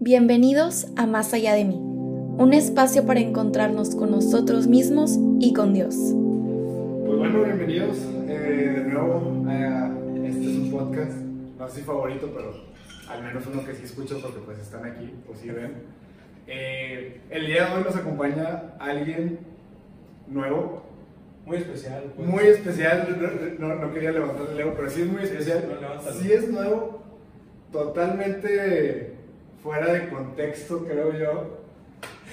Bienvenidos a Más allá de mí, un espacio para encontrarnos con nosotros mismos y con Dios. Pues bueno, bienvenidos eh, de nuevo a este es un podcast, no sé si favorito, pero al menos uno que sí escucho porque pues están aquí, o si ven. Eh, el día de hoy nos acompaña alguien nuevo, Muy especial. pues. muy especial, no, no quería levantar el ego, pero sí es muy especial. no. Sí es nuevo, totalmente fuera de contexto, creo yo.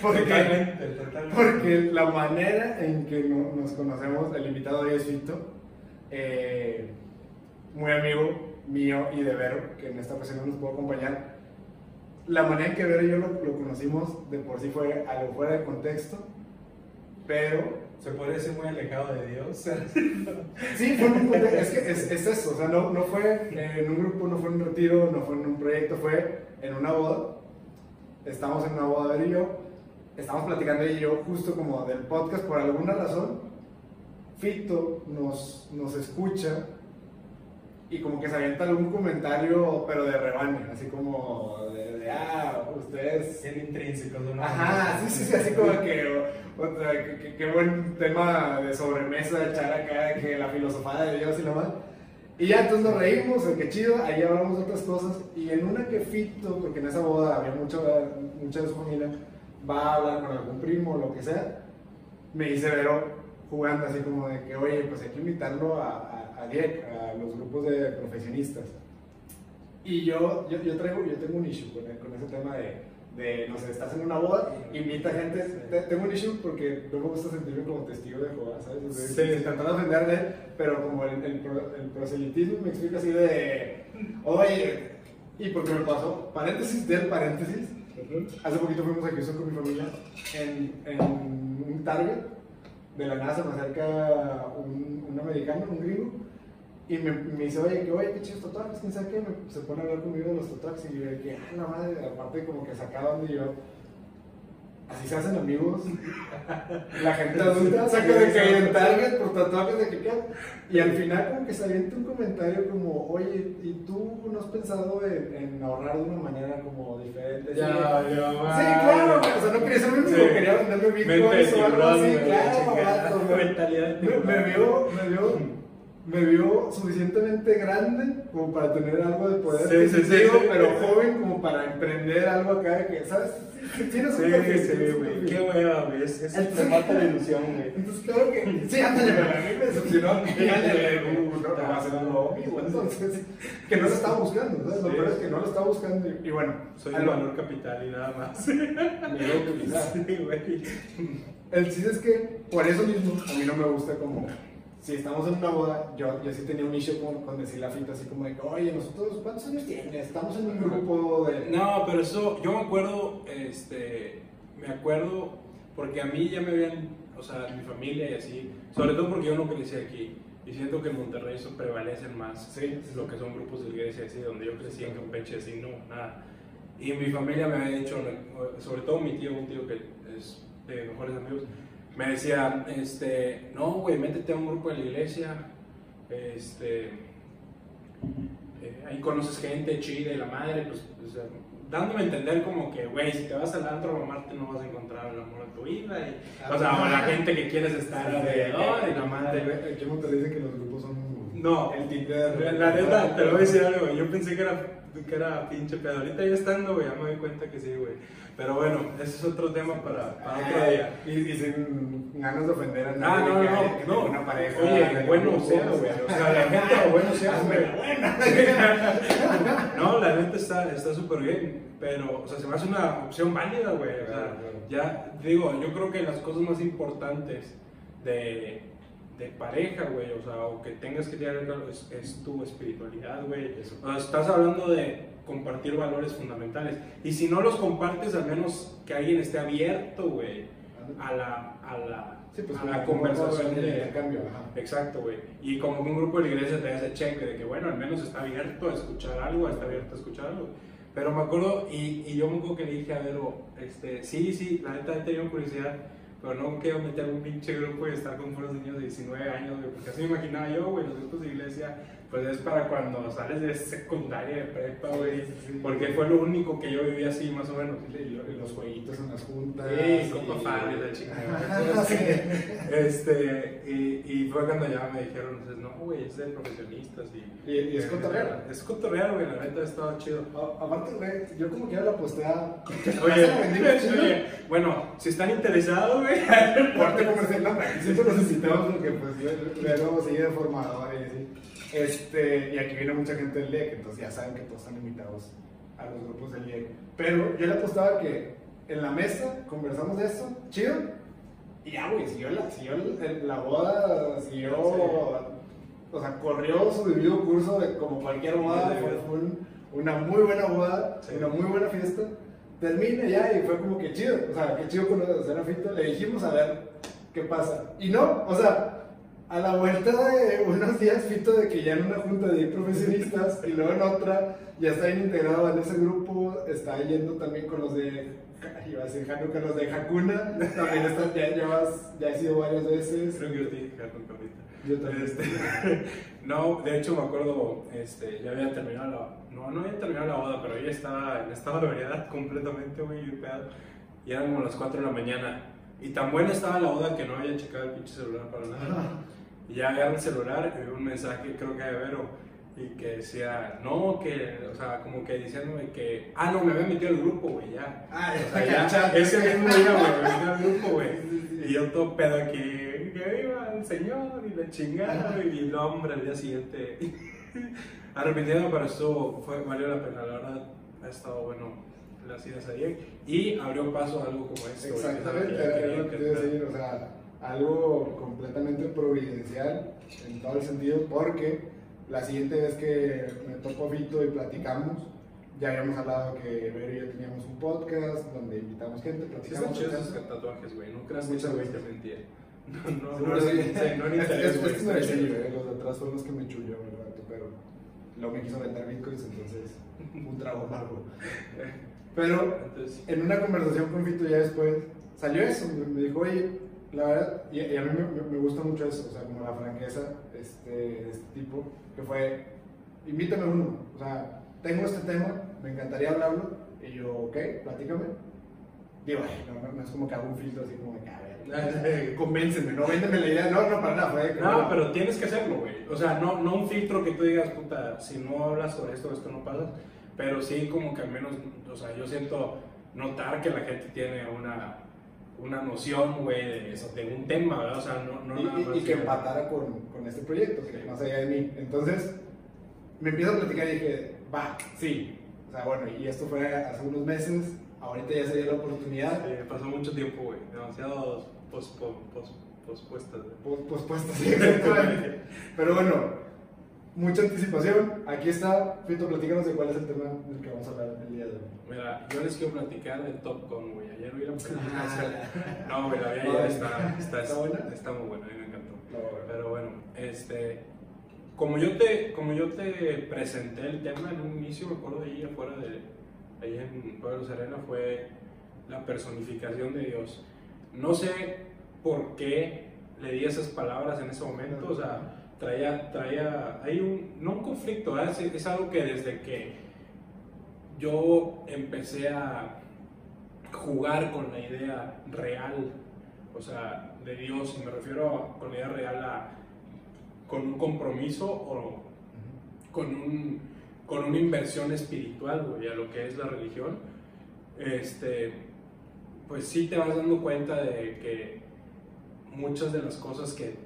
Porque, Totalmente, totalmente. porque la manera en que no- nos conocemos, el invitado hoy es Vito, eh, muy amigo mío y de Vero, que en esta ocasión no nos pudo acompañar. La manera en que Vero y yo lo, lo conocimos de por sí fue algo fuera de contexto, pero Se puede decir muy alejado de Dios. Sí, fue un contexto, es que es, es eso, o sea, no, no fue en un grupo, no fue en un retiro, no fue en un proyecto, fue en una boda. Estamos en una boda, él y yo, estamos platicando ella y yo justo como del podcast, por alguna razón, Fito nos, nos escucha y como que se avienta algún comentario, pero de rebane, así como de, de, ah, ustedes... Bien intrínseco. de una Ajá, sí, sí, sí, así como que, o- o sea, que buen tema de sobremesa echar acá, que la filosofada de Dios y lo más. Y ya, entonces nos reímos, que chido, ahí hablamos de otras cosas. Y en una que Fito, porque en esa boda había mucho, mucha de su familia, va a hablar con algún primo o lo que sea, me dice Vero jugando así como de que, oye, pues hay que invitarlo a, a, a DIEC, a los grupos de profesionistas. Y yo, yo, yo, traigo, yo tengo un issue con, con ese tema de, de, no sé, estás en una boda, invita gente. te- Tengo un issue porque no me gusta sentirme como testigo de Jehová, ¿sabes? Sí. sin tratar de ofender de él, pero como el, el, el proselitismo me explica así de, oye, y porque me pasó, paréntesis del paréntesis, hace poquito fuimos a Houston con mi familia en, en un Target, de la nada se me acerca un, un americano, un gringo, y me, me dice, oye, que oye, qué chidos tatuajes, quién sabe qué, me- se pone a hablar conmigo de los tatuajes y yo de que, ah, la madre, aparte como que sacaban de yo, así se hacen amigos, la gente adulta saca de que en Target por tatuajes de que qué, y al final como que se avienta un comentario como, oye, ¿y tú no has pensado en, en ahorrar de una manera como diferente? Ya, ya, Sí, claro, o sea, no quería ser amigo, Sí. quería venderme bitcoins o algo así, claro, me- me, vio, me vio, me vio suficientemente grande como para tener algo de poder Sí, sí, sí, pero joven como para emprender algo acá de que, ¿sabes? Tienes un perfil, sí, güey. Qué hueva, güey. Es, es, Entonces- te mata la ilusión, güey. Entonces, claro que, sí, ándale, pero a mí me decepcionó ándale, no, no va a ser un nuevo amigo, entonces, que no lo estaba buscando, ¿sabes? Lo peor es que no lo estaba buscando y, bueno, Soy el lo- valor capital y nada más. a utilizar. Sí, güey. El chiste es que por eso mismo a mí no me gusta como si estamos en una boda, yo, yo sí tenía un issue con, con decirle a Fito así como de oye, nosotros, ¿cuántos años tienes? Estamos en un grupo de... No, pero eso, yo me acuerdo, este, me acuerdo, porque a mí ya me habían, o sea, mi familia y así, sobre todo porque yo no crecí aquí, y siento que en Monterrey eso prevalecen más Sí, lo que son grupos de iglesia, así, donde yo crecí en Campeche, así, no, nada. Y mi familia me había dicho, sobre todo mi tío, un tío que es de mejores amigos, me decía, este, no, güey, métete a un grupo de la iglesia, este, eh, ahí conoces gente chida y la madre, pues, o sea, dándome a entender como que, güey, si te vas al antro a mamarte no vas a encontrar el amor de tu vida, y, o sea, o la gente que quieres estar alrededor y la madre. Aquí en Monterrey dicen que los grupos son... No, El Tinder. la, la neta, te lo voy a decir algo, güey. Yo pensé que era, que era pinche pedo. Ahorita ya estando, güey, ya me doy cuenta que sí, güey. Pero bueno, ese es otro tema para, para otro día. Y, y sin ganas de ofender a Ah, nadie. no, que no, haya- que no. tenga Una pareja. Oye, bueno sea, güey. O sea, la neta, bueno sea, güey. No, la neta está está súper bien. Pero, o sea, se me hace una opción válida, güey. O sea, ya, digo, yo creo que las cosas más importantes de, de pareja, güey, o sea, o que tengas que tener claro es, es tu espiritualidad, güey. O sea, estás hablando de compartir valores fundamentales. Y si no los compartes, al menos que alguien esté abierto, güey, a la, a la, Sí, pues a la conversación de... intercambio, ajá. Exacto, güey. Y como que un grupo de la iglesia te ese cheque de que, bueno, al menos está abierto a escuchar algo, está abierto a escuchar algo. Pero me acuerdo, y, y yo me acuerdo que le dije a Vero, este, sí, sí, la neta he tenido curiosidad, pero no quiero meter un pinche grupo y estar con puros niños de 19 años, porque así me imaginaba yo, güey, los grupos de iglesia pues es para cuando sales de secundaria, de prepa, güey. Porque fue lo único que yo viví así, más o menos. Y los jueguitos en las juntas. Sí, con padre, la chingada. este, y, y, fue cuando ya me dijeron, no, güey, es de profesionistas. Y, y, es cotorreal. Es cotorreal, güey, la neta estaba chido. aparte, güey, yo como que ya la posté a... Oye, oye, bueno, si están interesados, güey. Parte comercial, no, siempre necesitamos porque, pues, luego sigue de formador y así. Este, y aquí viene mucha gente del LEC, entonces ya saben que todos están invitados a los grupos del LEC. Pero yo le apostaba que en la mesa conversamos de esto, chido, y ya, güey, siguió la, siguió la boda, siguió, o sea, corrió su debido curso de, como cualquier boda, fue, una muy buena boda, una muy buena fiesta. Termina ya y fue como que chido, o sea, qué chido conocer a Fito. Le dijimos a ver qué pasa. Y no, o sea, a la vuelta de unos días, Fito, de que ya en una junta de profesionistas y luego en otra ya está integrado en ese grupo, está yendo también con los de, iba a decir Hanukkah, los de Hakuna, también está, ya, llevas, ya he sido varias veces. Creo que yo te Yo también. Este, no, de hecho me acuerdo, este, ya había terminado la, no, no había terminado la boda, pero ella estaba en estado de variedad completamente, muy y eran como las 4 de la mañana. Y tan buena estaba la boda que no había checado el pinche celular para nada. Y ya agarré el celular y vi un mensaje, creo que de Vero, y que decía, no, que, o sea, como que diciéndome que, ah, no, me había metido al grupo, güey, ya. Ah, o sea, ya, ese mismo día, güey, me metí al grupo, güey. Y yo todo pedo aquí, que iba el señor y la chingada, y el hombre al día siguiente. Arrepintiendo, pero esto fue, valió la pena, la verdad, ha estado bueno las ideas ahí y abrió paso a algo como esto. Exactamente, era lo que decir, o sea, algo completamente providencial en todo el sentido, porque la siguiente vez que me tocó Vito y platicamos, ya habíamos hablado que Vero y yo teníamos un podcast donde invitamos gente, platicamos. Sí, son tatuajes, güey, no creas muchas güey te mentía. No, no, no, no, los de atrás son los que me chuyó, ¿verdad? Pero luego me quiso vender bitcoins, entonces un trago amargo. Pero en una conversación con Vito ya después salió eso, me dijo, oye, la verdad, y, a mí me, gusta mucho eso, o sea, como la franqueza este, de este tipo, que fue, invítame uno, o sea, tengo este tema, me encantaría hablarlo, y yo, ok, platícame. Digo, no, no, es como que hago un filtro así como de ver, convénceme, no véndeme la idea, no, no, para nada, fue No, pero tienes que hacerlo, güey, o sea, no, no un filtro que tú digas, puta, si no hablas sobre esto, esto no pasa, pero sí como que al menos, o sea, yo siento notar que la gente tiene una, una noción, güey, de, de, un tema, ¿verdad? O sea, no, no y, nada y, que empatara con, con, este proyecto, que más allá de mí. Entonces, me empiezo a platicar y dije, va, sí. O sea, bueno, y esto fue hace unos meses, ahorita ya se dio la oportunidad. Sí, pasó mucho tiempo, güey, demasiado pospuestas. pospuestas, sí, Pero bueno, mucha anticipación. Aquí está. Fito, platícanos de cuál es el tema del que vamos a hablar el día de hoy. Mira, yo les quiero platicar de Top Gun, güey. Ayer vi la película. no, güey, la ya está, está, ¿Está, buena? está muy buena, a mí me encantó. Pero bueno, este. Como yo, te, como yo te presenté el tema en un inicio, me acuerdo ahí afuera de. Ahí en Pueblo Serena, fue la personificación de Dios. No sé por qué le di esas palabras en ese momento, o sea traía, traía, hay un, no un conflicto, es, es, algo que desde que yo empecé a jugar con la idea real, o sea, de Dios, y me refiero con la idea real a, con un compromiso o con, un, con una inversión espiritual, güey, a lo que es la religión, este, pues sí te vas dando cuenta de que muchas de las cosas que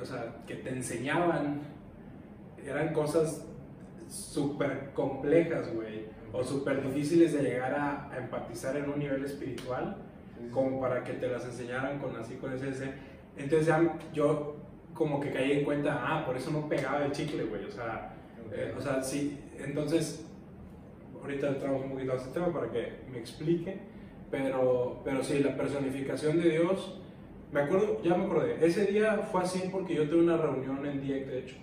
o sea, que te enseñaban eran cosas súper complejas, güey, o súper difíciles de llegar a, empatizar en un nivel espiritual, como para que te las enseñaran con así, con ese, Entonces ya yo como que caí en cuenta, ah, por eso no pegaba el chicle, güey, o sea, eh, o sea, sí, entonces, ahorita entramos un poquito a este tema para que me explique, pero, pero sí, la personificación de Dios me acuerdo, ya me acordé, ese día fue así porque yo tuve una reunión en DIEC, de hecho,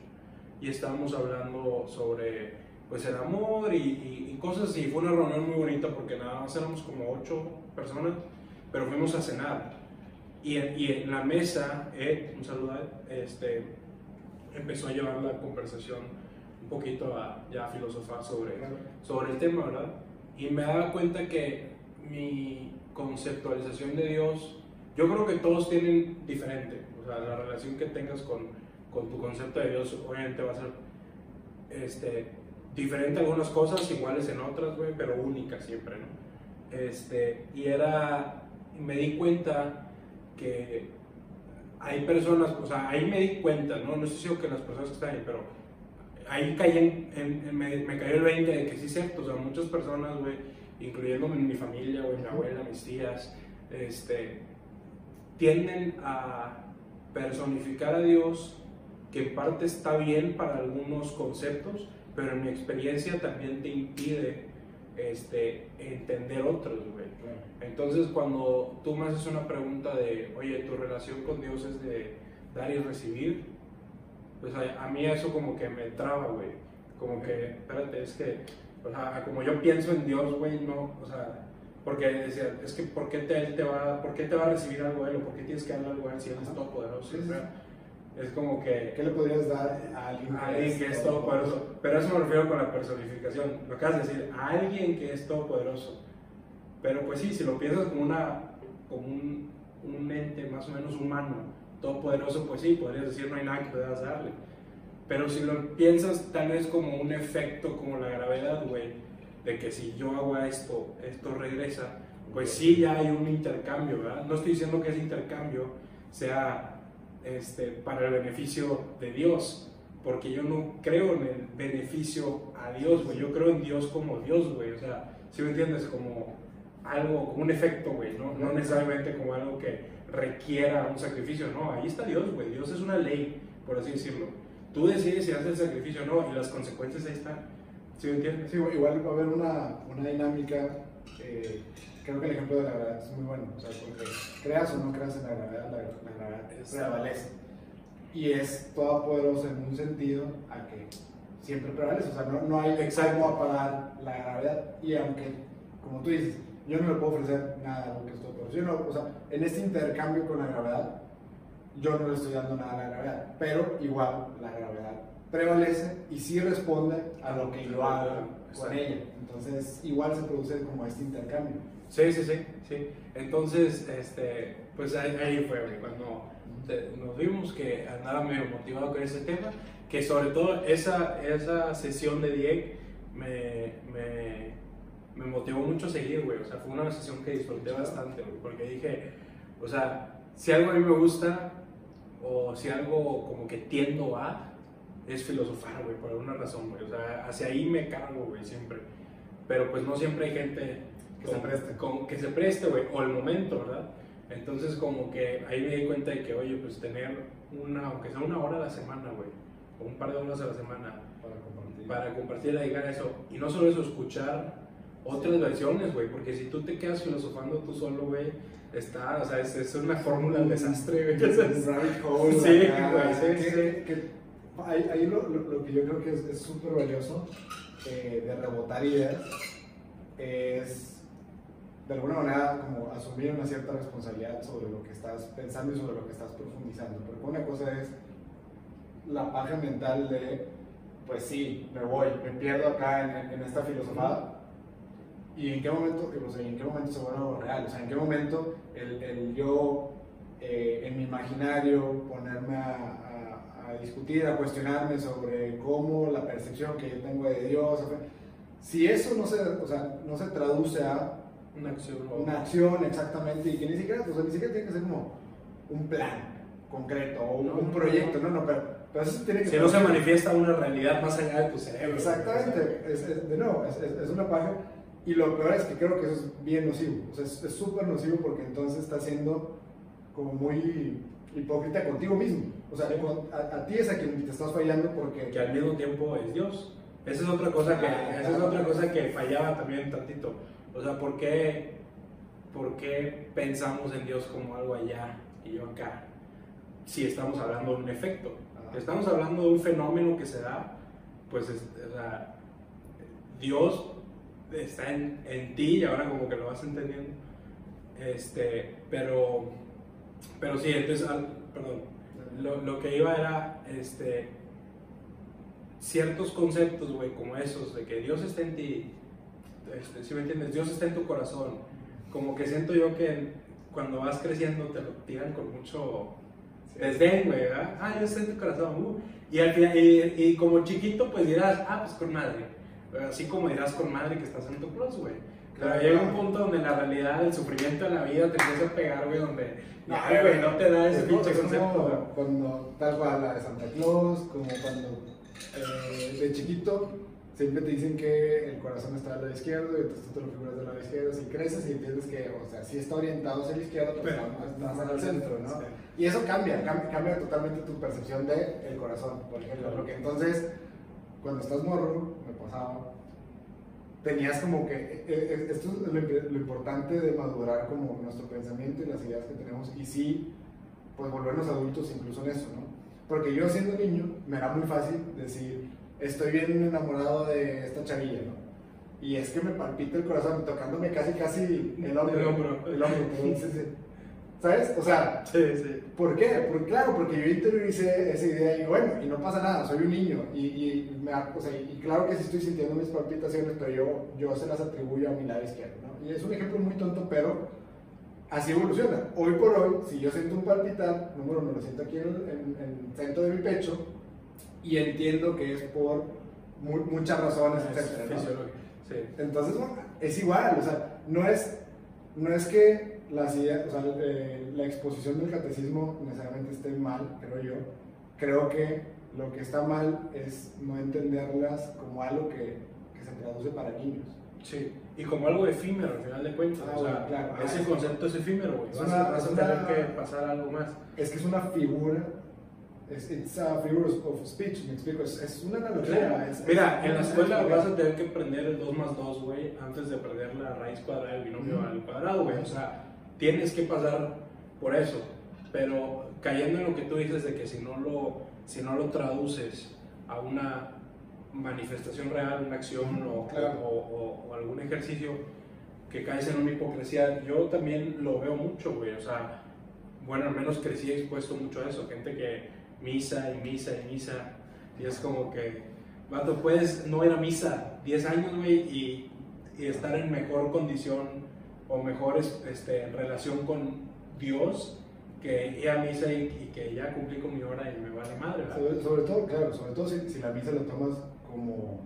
y estábamos hablando sobre pues el amor y, cosas así. Fue una reunión muy bonita porque nada más éramos como ocho personas, pero fuimos a cenar. Y en, y en la mesa, Ed, un saludo a Ed, este, empezó a llevar la conversación un poquito a ya a filosofar sobre, Claro. sobre el tema, ¿verdad? Y me daba cuenta que mi conceptualización de Dios, yo creo que todos tienen diferente, o sea, la relación que tengas con, con tu concepto de Dios obviamente va a ser este, diferente en algunas cosas, iguales en otras, güey, pero única siempre, ¿no? Este, y era, me di cuenta que hay personas, o sea, ahí me di cuenta, ¿no? No estoy seguro que las personas que están ahí, pero ahí caí en, en- me, me cayó el 20 de que sí es cierto, o sea, muchas personas, güey, incluyéndome en mi familia, güey, mi abuela, mis tías, este, tienden a personificar a Dios, que en parte está bien para algunos conceptos, pero en mi experiencia también te impide este, entender otros, güey. Entonces, cuando tú me haces una pregunta de, oye, tu relación con Dios es de dar y recibir, pues a, a mí eso como que me traba, güey. Como que, espérate, es que, o sea, como yo pienso en Dios, güey, no, o sea, porque decía, es que, ¿por qué te, él te va, ¿por qué te va a recibir algo él? ¿O por qué tienes que darle algo a él si él es todopoderoso? Sí, sí. Es como que, ¿Qué le podrías dar a alguien a alguien que es todopoderoso. Pero a eso me refiero con la personificación. Lo que de decir, a alguien que es todopoderoso. Pero pues sí, si lo piensas como, una, como un, un ente más o menos humano, todopoderoso, pues sí, podrías decir no hay nada que puedas darle. Pero si lo piensas tal vez como un efecto como la gravedad, güey, de que si yo hago esto, esto regresa, pues sí ya hay un intercambio, ¿verdad? No estoy diciendo que ese intercambio sea este, para el beneficio de Dios, porque yo no creo en el beneficio a Dios, güey, yo creo en Dios como Dios, güey, o sea, si me entiendes, como algo, como un efecto, güey, ¿no? no necesariamente como algo que requiera un sacrificio, no, ahí está Dios, güey, Dios es una ley, por así decirlo. Tú decides si haces el sacrificio o no, y las consecuencias ahí están, ¿sí me entiendes? Sí, igual va a haber una, una dinámica. eh, creo que el ejemplo de la gravedad es muy bueno. O sea, porque creas o no creas en la gravedad, la, la gravedad Es- prevalece. Y es todopoderoso en un sentido a que siempre prevalece. O sea, no, no hay Exacto. cómo apagar la gravedad. Y aunque, como tú dices, yo no le puedo ofrecer nada a lo que es todopoderoso. Yo no, o sea, en este intercambio con la gravedad, yo no le estoy dando nada a la gravedad. Pero igual la gravedad prevalece y sí responde a lo que yo hago con ella. Entonces, igual se produce como este intercambio. Sí, sí, sí, sí. Entonces, este, pues ahí, ahí fue cuando nos vimos que andaba medio motivado con ese tema, que sobre todo esa, esa sesión de Diego me, me, me motivó mucho a seguir, güey. O sea, fue una sesión que disfruté bastante, güey, porque dije, o sea, si algo a mí me gusta o si algo como que tiendo a, es filosofar, güey, por alguna razón, güey. O sea, hacia ahí me cargo, güey, siempre. Pero pues no siempre hay gente Que se preste. con- que se preste, güey, o el momento, ¿verdad? Entonces como que ahí me di cuenta de que, oye, pues tener una, aunque sea una hora a la semana, güey, o un par de horas a la semana, Para compartir. para compartir, dedicar a eso. Y no solo eso, escuchar otras versiones, güey, porque si tú te quedas filosofando tú solo, güey, está, o sea, es, es una fórmula del desastre, güey. Sí, güey, sí, sí. que- ahí ahí lo, lo- lo que yo creo que es súper valioso eh, de rebotar ideas es de alguna manera como asumir una cierta responsabilidad sobre lo que estás pensando y sobre lo que estás profundizando. Porque una cosa es la paja mental de, pues sí, me voy, me pierdo acá en, en esta filosofada. ¿Y en qué momento, o sea, en qué momento se vuelve algo real? O sea, ¿en qué momento el, el yo eh, en mi imaginario ponerme a, a- discutir, a cuestionarme sobre cómo la percepción que yo tengo de Dios, si eso no se, o sea, no se traduce a Una acción. una acción exactamente y que ni siquiera, o sea, ni siquiera tiene que ser como un plan concreto o un, No, un no, proyecto, no. no, no, pero, pero eso tiene que Si no se manifiesta una realidad más allá de tu cerebro. Exactamente, es, es- de nuevo, es, una paja. Y lo peor es que creo que eso es bien nocivo. O sea, es súper nocivo porque entonces estás siendo como muy hipócrita contigo mismo. O sea, Sí. a, a ti es a quien te estás fallando porque. que al mismo tiempo es Dios. Esa es otra cosa que, Ah, esa es otra cosa que fallaba también tantito. O sea, ¿por qué, ¿por qué pensamos en Dios como algo allá y yo acá? Si estamos hablando de un efecto. Ajá. Estamos hablando de un fenómeno que se da, pues, es- o sea, Dios está en, en ti y ahora como que lo vas entendiendo. Este, pero, pero sí, entonces, al- perdón, lo, lo que iba era, este, ciertos conceptos, güey, como esos, de que Dios está en ti, este, si me entiendes, Dios está en tu corazón, como que siento yo que cuando vas creciendo te lo tiran con mucho desdén, güey, ¿verdad? Ah, Dios está en tu corazón, uh. y, al final, y, y como chiquito, pues dirás, ah, pues con madre, así como dirás con madre que estás en tu cruz, güey. Pero llega un punto donde la realidad, el sufrimiento de la vida te empieza a pegar, güey, donde No, güey, no te da ese pinche concepto. Cuando tal cual la de Santa Claus, como cuando eh, de chiquito siempre te dicen que el corazón está al lado izquierdo y entonces tú te lo figuras del lado izquierdo. Si creces y entiendes que, o sea, sí está orientado hacia la izquierda, pero no estás al centro, ¿no? Sí. Y eso cambia, cambia, cambia totalmente tu percepción del el corazón, por ejemplo. Porque entonces, cuando estás morro, me pasaba, tenías como que, eh, eh, esto es lo, imp- lo importante de madurar como nuestro pensamiento y las ideas que tenemos y sí, pues volvernos adultos incluso en eso, ¿no? Porque yo siendo niño me era muy fácil decir, estoy bien enamorado de esta chavilla, ¿no? Y es que me palpita el corazón tocándome casi, casi el hombro. El hombro. El hombro, perdón, sí, sí. ¿Sabes? O sea, Sí, sí. ¿Por qué? Porque, claro, porque yo interioricé esa idea y bueno, y no pasa nada, soy un niño. Y, y, me o sea, y claro que sí estoy sintiendo mis palpitaciones, pero yo, yo se las atribuyo a mi lado izquierdo. ¿no? Y es un ejemplo muy tonto, pero así evoluciona. Hoy por hoy, si yo siento un palpitar, número uno, lo siento aquí en, en- en el centro de mi pecho y entiendo que es por mu- muchas razones, Es etcétera, ¿no? Sí. Entonces, bueno, es igual, o sea, no es, no es que las ideas, o sea, eh, la exposición del catecismo necesariamente esté mal, creo yo. Creo que lo que está mal es no entenderlas como algo que, que se traduce para niños. Sí, y como algo efímero al final de cuentas. Ah, o sea, claro. ese Ah, concepto es efímero, güey. Vas, una- a- vas a una- tener que pasar algo más. Es que es una figura, es it's a figure of speech, me explico, es, es una analogía. es- Mira, es- en la es- escuela es- vas a tener que aprender el 2 más 2, güey, antes de aprender la raíz cuadrada del binomio Ujú. al cuadrado, güey. O sea, tienes que pasar por eso. Pero cayendo en lo que tú dices de que si no lo, si no lo traduces a una manifestación real, una acción o, Claro. o- o- o algún ejercicio, que caes en una hipocresía, yo también lo veo mucho, güey. O sea, bueno, al menos crecí expuesto mucho a eso. Gente que misa y misa y misa. Y es como que, vato, puedes no ir a misa 10 años, güey, y, y estar en mejor condición o mejor es- este, relación con Dios que ir a misa y, y que ya cumplí con mi hora y me vale madre. Sobre, sobre todo, claro, sobre todo si, si la misa la tomas como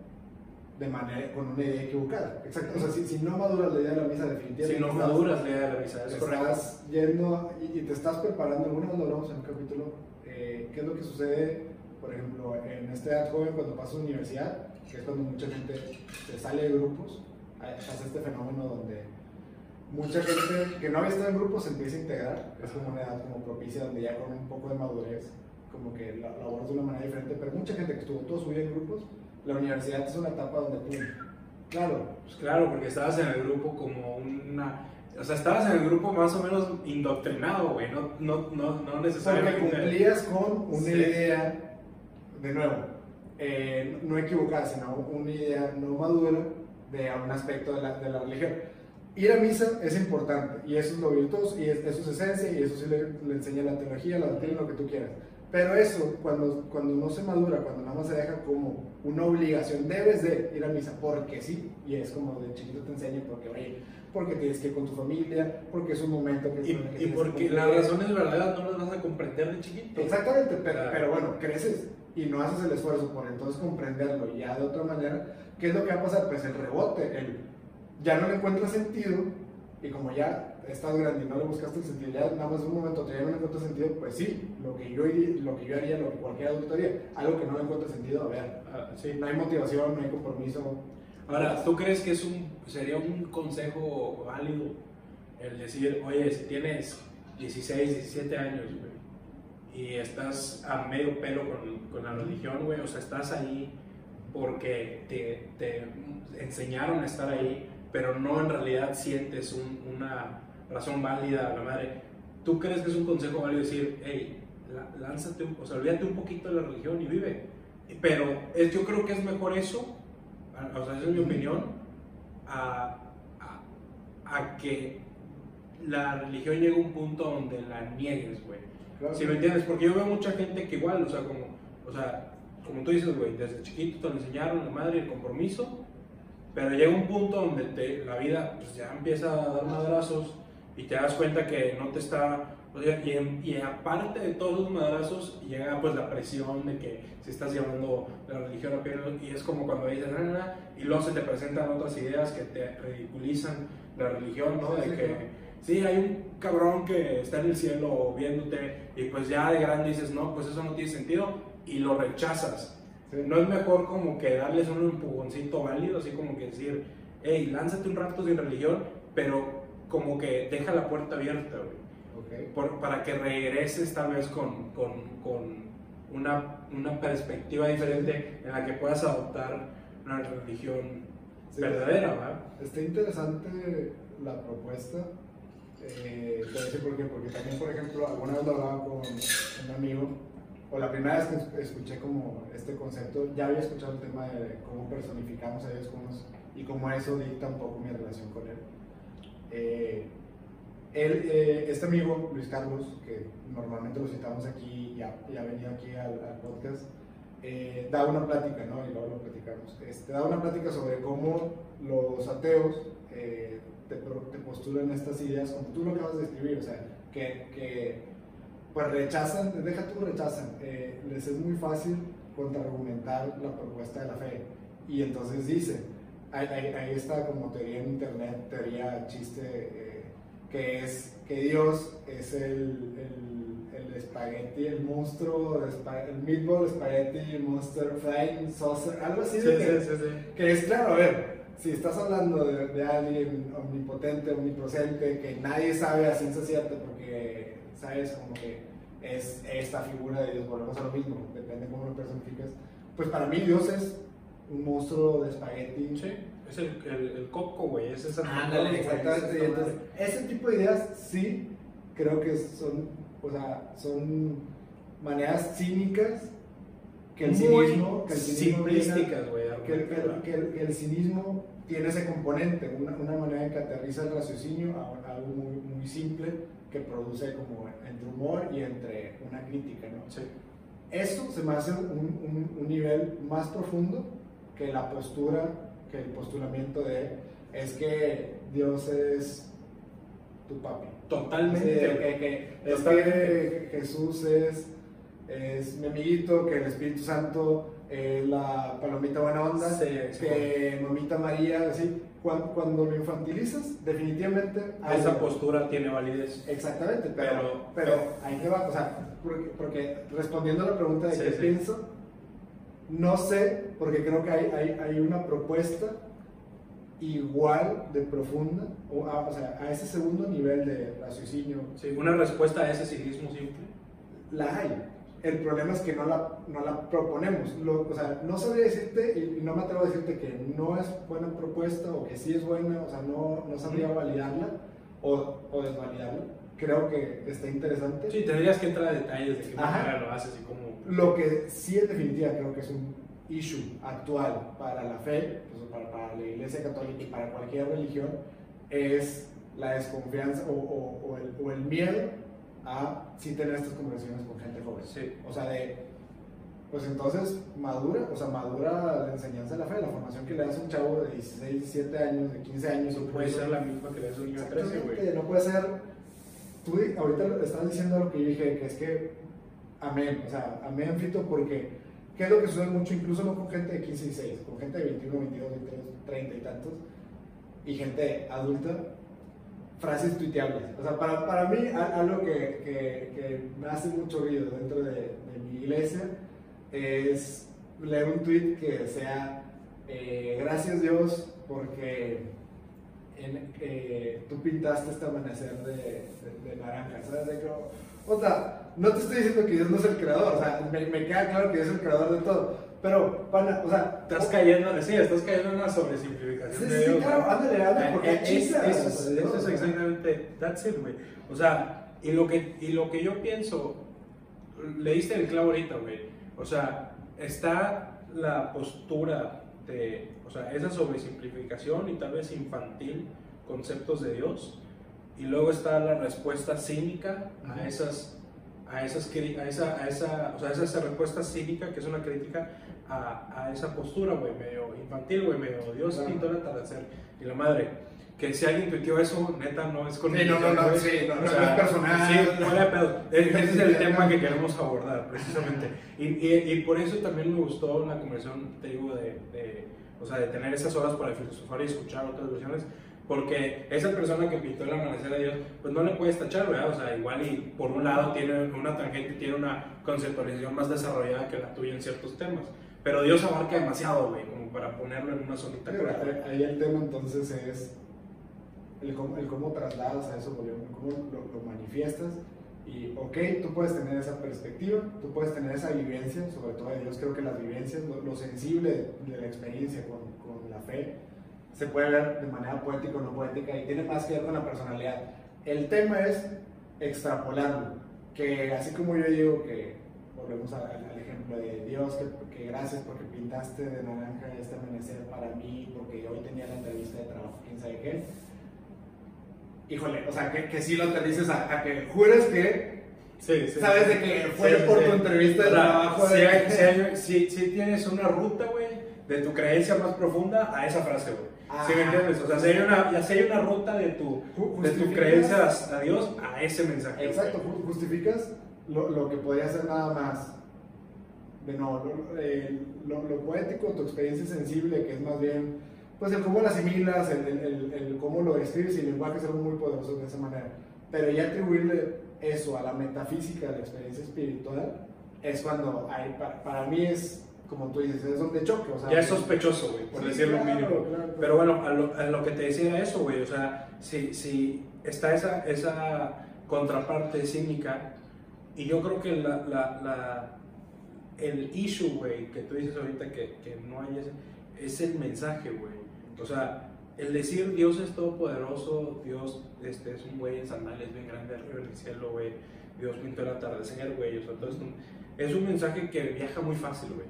de manera, con una idea equivocada. Exacto. O sea, si, si no maduras la idea de la misa definitivamente. Si no estás- maduras la idea de la misa, es correcto. estás yendo y, y te estás preparando, alguna vez lo hablamos en un capítulo, eh, qué es lo que sucede, por ejemplo, en esta edad joven cuando pasas a universidad, que es cuando mucha gente se sale de grupos, pasa este fenómeno donde mucha gente que no había estado en grupos se empieza a integrar, es como una edad como propicia donde ya con un poco de madurez, como que la laboras de una manera diferente, pero mucha gente que estuvo toda su vida en grupos, la universidad es una etapa donde, pum, claro, Pues claro, porque estabas en el grupo como una... O sea, estabas en el grupo más o menos indoctrinado, güey, no, no, no, no Porque necesariamente... cumplías con una Sí. idea, de nuevo, eh, no equivocada, sino una idea no madura de un aspecto de la, de la religión. Ir a misa es importante y eso es lo virtuoso y es- eso es esencia y eso sí le, le enseña la teología, la doctrina, lo que tú quieras. Pero eso, cuando, cuando no se madura, cuando nada más se deja como una obligación, debes de ir a misa porque sí, y es como de chiquito te enseñan porque, oye, porque tienes que ir con tu familia, porque es un momento que... que Y, y que porque cumplir. las razones verdaderas no las vas a comprender de chiquito. Exactamente, pero, Claro. pero bueno, creces y no haces el esfuerzo por entonces comprenderlo ya de otra manera. ¿Qué es lo que va a pasar? Pues el rebote, el ya no le encuentras sentido y como ya estás grande y no le buscaste el sentido, ya nada más un momento ya no le encuentras sentido, pues sí, lo que yo, lo que yo haría, lo que cualquier adulto haría, algo que no le encuentra sentido, a ver, Ah, sí. no hay motivación, no hay compromiso. Ahora, ¿tú crees que es un, sería un consejo válido el decir, oye, si tienes 16, 17 años, güey, y estás a medio pelo con, con la religión, güey, o sea, estás ahí porque te, te enseñaron a estar ahí, pero no en realidad sientes un- una razón válida a la madre. ¿Tú crees que es un consejo válido decir, hey, lánzate, o sea, olvídate un poquito de la religión y vive? Pero es, yo creo que es mejor eso o sea, esa es mi opinión, a, a- a que la religión llegue a un punto donde la niegues, güey. Claro. Si me entiendes? Porque yo veo mucha gente que igual, o sea, como, o sea, como tú dices, güey, desde chiquito te lo enseñaron la madre el compromiso, pero llega un punto donde te, la vida pues, ya empieza a dar madrazos y te das cuenta que no te está y, aparte de todos los madrazos, llega pues la presión de que si estás llevando la religión a pie, y es como cuando dices, nada, y luego se te presentan otras ideas que te ridiculizan la religión, ¿no? de que, sí, hay un cabrón que está en el cielo viéndote, y pues ya de grande dices, no, pues eso no tiene sentido, y lo rechazas. No es mejor como que darles un empujoncito válido, así como que decir, hey, lánzate un rato de religión, pero como que deja la puerta abierta, güey para que regreses tal vez con, con, con una, una, perspectiva diferente en la que puedas adoptar una religión verdadera, ¿verdad? Está interesante la propuesta. Eh, te decir por qué, porque también, por ejemplo, alguna vez lo hablaba con un amigo, o la primera vez que escuché como este concepto, ya había escuchado el tema de cómo personificamos a Dios y cómo eso dicta un poco mi relación con Él. Eh, él, eh, este amigo, Luis Carlos, que normalmente lo citamos aquí y ha, ha venido aquí al, podcast, eh, da una plática, ¿no? Y luego lo platicamos. Este, da una plática sobre cómo los ateos eh, te, te, postulan estas ideas, como tú lo acabas de escribir, o sea, que, que pues rechazan, deja tú rechazan, les es muy fácil contraargumentar la propuesta de la fe. Y entonces dice, ahí, ahí, está como teoría en internet, teoría chiste que es que Dios es el, el, el espagueti, el monstruo, el meatball, espagueti, monster, flying saucer, algo así. Sí, que, sí, sí, que es claro, a ver, si estás hablando de, de, alguien omnipotente, omnipresente, que nadie sabe a ciencia cierta porque sabes como que es esta figura de Dios, volvemos a lo mismo, depende de cómo lo personificas, pues para mí Dios es un monstruo de espagueti. Sí es el, el, el coco, güey, es esa. Ándale, exactamente. Entonces, ese tipo de ideas sí creo que son, o sea, son maneras cínicas que el cinismo, que el cinismo simplísticas, güey, que, que, que, el cinismo tiene ese componente, una, una manera en que aterriza el raciocinio a, algo muy, muy simple que produce como entre humor y entre una crítica, ¿no? Sí. Eso se me hace un, un, un nivel más profundo que la postura que el postulamiento de es que Dios es tu papi. Totalmente. que, es que Jesús es, es mi amiguito, que el Espíritu Santo es la palomita buena onda, que mamita María, así. Cuando, cuando, lo infantilizas, definitivamente... Esa postura tiene validez. Exactamente, pero, pero, ahí que va, o sea, porque, respondiendo a la pregunta de qué pienso, no sé, porque creo que hay, hay, hay una propuesta igual de profunda, o, a, o, sea, a ese segundo nivel de raciocinio. Sí, una respuesta a ese cinismo simple. La hay. El problema es que no la, no la proponemos. Lo, o sea, no sabría decirte, y no me atrevo a decirte que no es buena propuesta o que sí es buena, o sea, no, no sabría validarla o, o desvalidarla. Creo que está interesante. Sí, tendrías que entrar a detalles de qué manera lo haces y cómo lo que sí en definitiva creo que es un issue actual para la fe, pues, para, para, la Iglesia Católica y para cualquier religión, es la desconfianza o, o, o, el, o el, miedo a sí tener estas conversaciones con gente joven. Sí. O sea, de, pues entonces madura, o sea, madura la enseñanza de la fe, la formación que le das a un chavo de 16, 17 años, de 15 años. No puede ser la misma que le das a un niño de 13, güey. No puede ser. Tú ahorita estás diciendo lo que yo dije, que es que amén, o sea, amén, Fito, porque ¿qué es lo que sucede mucho? Incluso no con gente de 15 y 6, con gente de 21, 22, 23, 30 y tantos, y gente adulta, frases tuiteables. O sea, para, para mí, algo que, que, me hace mucho ruido dentro de, mi iglesia es leer un tweet que sea, eh, gracias Dios, porque eh, tú pintaste este amanecer de, de, de naranja, ¿sabes? O sea, no te estoy diciendo que Dios no es el creador, o sea, me, me queda claro que Dios es el creador de todo. Pero, pana, o sea. Estás cayendo, sí, estás cayendo en una sobresimplificación sí, de Dios. Sí, claro, ándale, ándale, porque es, es, eso, eso es exactamente, that's it, güey. O sea, y lo, que, y lo que yo pienso, leíste el clavo ahorita, güey. O sea, está la postura de, o sea, esa sobresimplificación y tal vez infantil conceptos de Dios. Y luego está la respuesta cínica a esas a, esas, a, esa, a, esa, o sea, esa, esa respuesta cínica, que es una crítica a, a esa postura, güey, medio infantil, güey, medio Dios Claro. pintó el atardecer y la madre. Que si alguien tuiteó eso, neta, no es con Sí, no, no, no, sí, no, O no, sea, no es personal. Sí, fuera de pedo. Ese es el tema que queremos abordar, precisamente. Y, y, y por eso también me gustó la conversación, te digo, de, de, o sea, de tener esas horas para filosofar y escuchar otras versiones, porque esa persona que pintó el amanecer de Dios, pues no le puedes tachar, ¿verdad? O sea, igual y por un lado tiene una tangente, tiene una conceptualización más desarrollada que la tuya en ciertos temas, pero Dios abarca demasiado, güey, como para ponerlo en una solita Pero ahí- el tema entonces es el cómo, el cómo trasladas a eso, cómo lo, lo manifiestas. Y, ok, tú puedes tener esa perspectiva, tú puedes tener esa vivencia, sobre todo de Dios, creo que las vivencias, lo, lo sensible de la experiencia con, con la fe, se puede ver de manera poética o no poética y tiene más que ver con la personalidad. El tema es extrapolarlo, que así como yo digo que, volvemos al, al ejemplo de Dios, que, que gracias porque pintaste de naranja este amanecer para mí, porque hoy tenía la entrevista de trabajo, quién sabe qué. Híjole, o sea, que, que sí lo aterrices a, a que jures que Sí, sí. sabes de que fue Sí, por tu entrevista de trabajo. si, de- si- si tienes una ruta, güey, de tu creencia más profunda a esa frase, güey. ¿Sí me Ah. entiendes? O sea, hay una, ya hay una ruta de tu, de tu creencia a Dios a ese mensaje. güey. Exacto, ju- justificas lo, lo que podría ser nada más. De no, lo, eh, lo- lo poético, tu experiencia sensible, que es más bien, pues el cómo lo asimilas, el, el- el- el cómo lo describes y el lenguaje es algo muy poderoso de esa manera. Pero ya atribuirle eso a la metafísica, a la experiencia espiritual, es cuando hay, pa- para, mí es, como tú dices, es donde choque. O sea, Ya es sospechoso, güey, por Sí, decirlo claro, mínimo. claro. Pero bueno, a lo, a lo que te decía era eso, güey. O sea, si, si está esa, esa contraparte cínica, y yo creo que la, la, la- el issue, güey, que tú dices ahorita que, que no hay ese, es el mensaje, güey. O sea, el decir Dios es todopoderoso, Dios este, es un güey en sandalias bien grande arriba en el cielo, güey. Dios pintó el atardecer, güey. O sea, todo esto es un mensaje que viaja muy fácil, güey.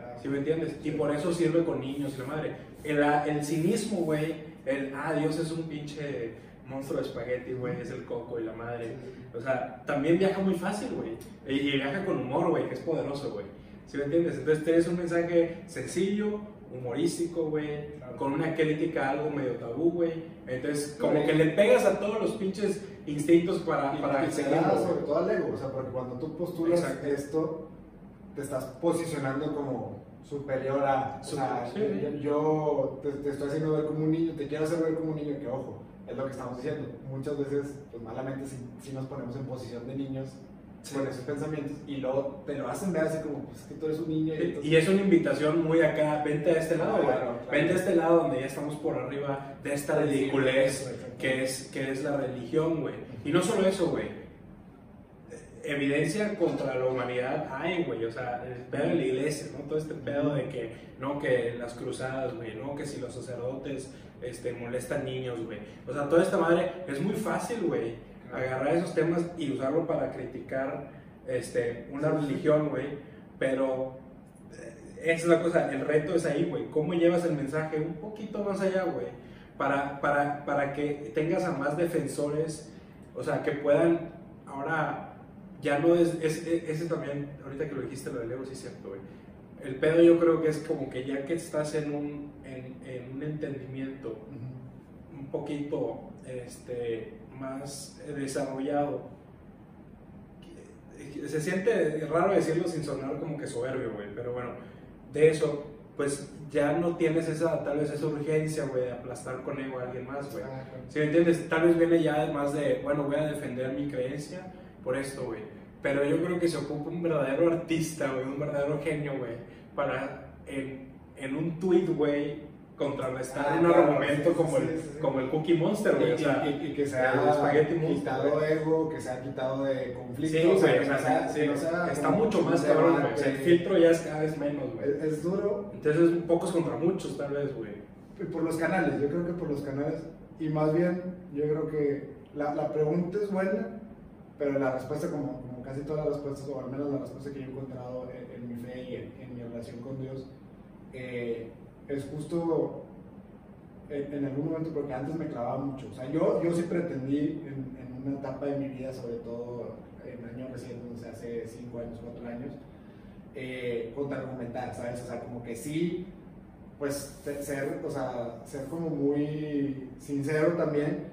Ah, ¿Sí me entiendes? Y por eso sirve con niños y la madre. El, el cinismo, güey, el, ah, Dios es un pinche monstruo de espagueti, güey, es el coco y la madre. O sea, también viaja muy fácil, güey. Y, viaja con humor, güey, que es poderoso, güey. ¿Sí me entiendes? Entonces tienes un mensaje sencillo, humorístico, güey, con una crítica a algo medio tabú, güey. Entonces, como que le pegas a todos los pinches instintos para, Y- para y se sobre todo al ego, o sea, porque cuando tú postulas Exacto. esto, te estás posicionando como superior a, o sea, Sí. yo, te, te estoy haciendo ver como un niño, te quiero hacer ver como un niño, que ojo, es lo que estamos diciendo, muchas veces, pues malamente si, nos ponemos en posición de niños Sí. con esos pensamientos y luego te lo hacen ver así como, pues que tú eres un niño y, entonces- Y es una invitación muy acá, vente a este lado. Claro, claro. Vente a este lado donde ya estamos por arriba de esta ridiculez Sí, que es, que es la religión, güey. Y no solo eso, güey. Evidencia contra la humanidad hay, güey. O sea, el pedo de la iglesia, ¿no? Todo este pedo de que, no, que las cruzadas, güey, no, que si los sacerdotes este, molestan niños, güey. O sea, toda esta madre es muy fácil, güey. Agarrar esos temas y usarlo para criticar este, una religión, güey. Pero eh, esa es la cosa, el reto es ahí, güey. ¿Cómo llevas el mensaje un poquito más allá, güey? Para, para, para que tengas a más defensores, o sea, que puedan ahora, ya no es, es, es- ese también, ahorita que lo dijiste, lo del ego, sí es cierto, güey. El pedo yo creo que es como que ya que estás en un, en, en un entendimiento un poquito este, más desarrollado. Se siente raro decirlo sin sonar como que soberbio, güey, pero bueno, de eso, pues ya no tienes esa, tal vez esa urgencia, güey, de aplastar con ego a alguien más, güey. Si me entiendes, tal vez viene ya más de, bueno, voy a defender mi creencia por esto, güey. Pero yo creo que se ocupa un verdadero artista, güey, un verdadero genio, güey, para en, en un tweet, güey, contrarrestar Ah, un claro, argumento sí, como, sí, el, sí, como el Cookie Monster, güey. Y, O sea, y- y que se quitado güey. ego, que se ha quitado de conflicto. Sí, o sea, güey, que o sea, que está mucho más cabrón, güey. Sea, el filtro ya es cada vez menos, güey. Es, es duro Entonces, pocos contra muchos, tal vez, güey. por los canales, yo creo que por los canales. Y más bien, yo creo que la, la pregunta es buena, pero la respuesta, como casi todas las respuestas, o al menos la respuesta que yo he encontrado en, en mi fe y en, en mi relación con Dios, eh, es justo en, en algún momento, porque antes me clavaba mucho. O sea, yo, yo sí pretendí en, una etapa de mi vida, sobre todo en año reciente, o sea, hace 5 años, 4 años, eh, contraargumentar, ¿sabes? O sea, como que sí, pues ser, o sea, ser como muy sincero también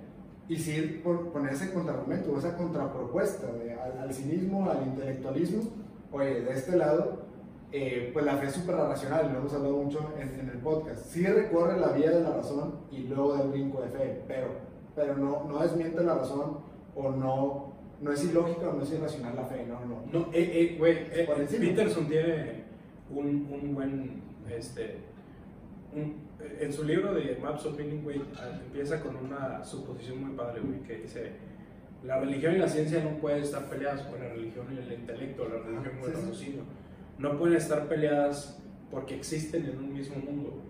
y sí por ponerse contraargumento, esa contrapropuesta de, al, al cinismo, al intelectualismo, oye, de este lado, eh, pues la fe es súper racional, lo hemos hablado mucho en, en, el podcast. Sí recorre la vía de la razón y luego del brinco de fe, pero, pero no, no desmiente la razón o no, no es ilógica o no es irracional la fe, no, no. No, eh, eh, güey, eh, Peterson tiene un, un buen, este, un, en su libro de Maps of Meaning, güey, empieza con una suposición muy padre, güey, que dice, la religión y la ciencia no pueden estar peleadas con la religión y el intelecto, la religión y el raciocinio no pueden estar peleadas porque existen en un mismo mundo.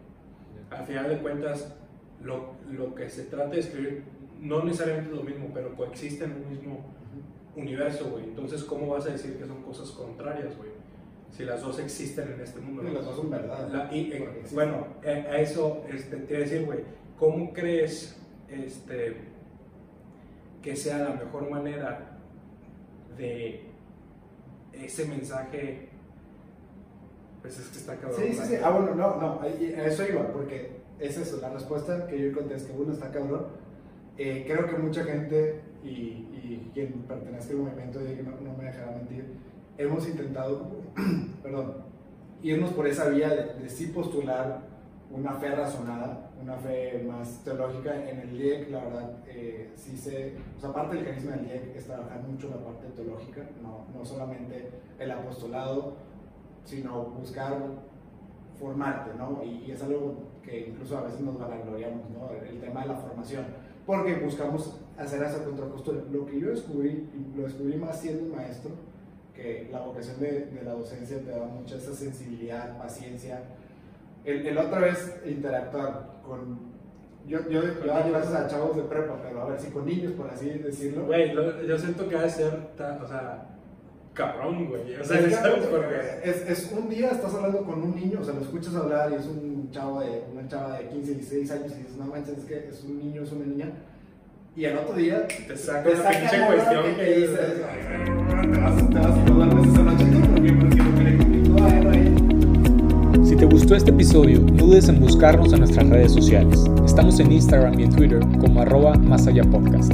Al final de cuentas, lo, lo, que se trata de escribir no necesariamente es lo mismo, pero coexiste en un mismo universo, güey. Entonces, ¿cómo vas a decir que son cosas contrarias, güey? Si las dos existen en este mundo. Las dos son verdad. y, eh, bueno, eh, a eso este, te decir, güey, ¿cómo crees este, que sea la mejor manera de ese mensaje pues es que está cabrón. Sí, sí, sí. Ah, bueno, no, no, a eso iba, porque es eso, la respuesta que yo contesté, uno está cabrón. Eh, creo que mucha gente, y, y quien pertenece al movimiento, y no, no me dejará mentir, hemos intentado, perdón, irnos por esa vía de, de, sí postular una fe razonada, una fe más teológica. En el IEC, la verdad, eh, sí se, o sea, parte del carisma del IEC es trabajar mucho la parte teológica, no, no solamente el apostolado, sino buscar formarte, ¿no? Y, es algo que incluso a veces nos vanagloriamos, ¿no? El, tema de la formación, porque buscamos hacer esa contrapostura. Lo que yo descubrí, lo descubrí más siendo maestro, que la vocación de, de la docencia te da mucha esa sensibilidad, paciencia. El, el otra vez interactuar con yo, yo, yo doy clases a chavos de prepa, pero a ver si con niños, por así decirlo. Güey, yo siento que va a ser, o sea, cabrón, güey. O sea, es, es, un día estás hablando con un niño, o sea, lo escuchas hablar y es un chavo de, una chava de 15, 16 años y dices, no manches, es que es un niño, es una niña. Y al otro día te saca una pinche cuestión que, que dices, te vas, te vas Si te gustó este episodio, no dudes en buscarnos en nuestras redes sociales. Estamos en Instagram y en Twitter como arroba más allá podcast.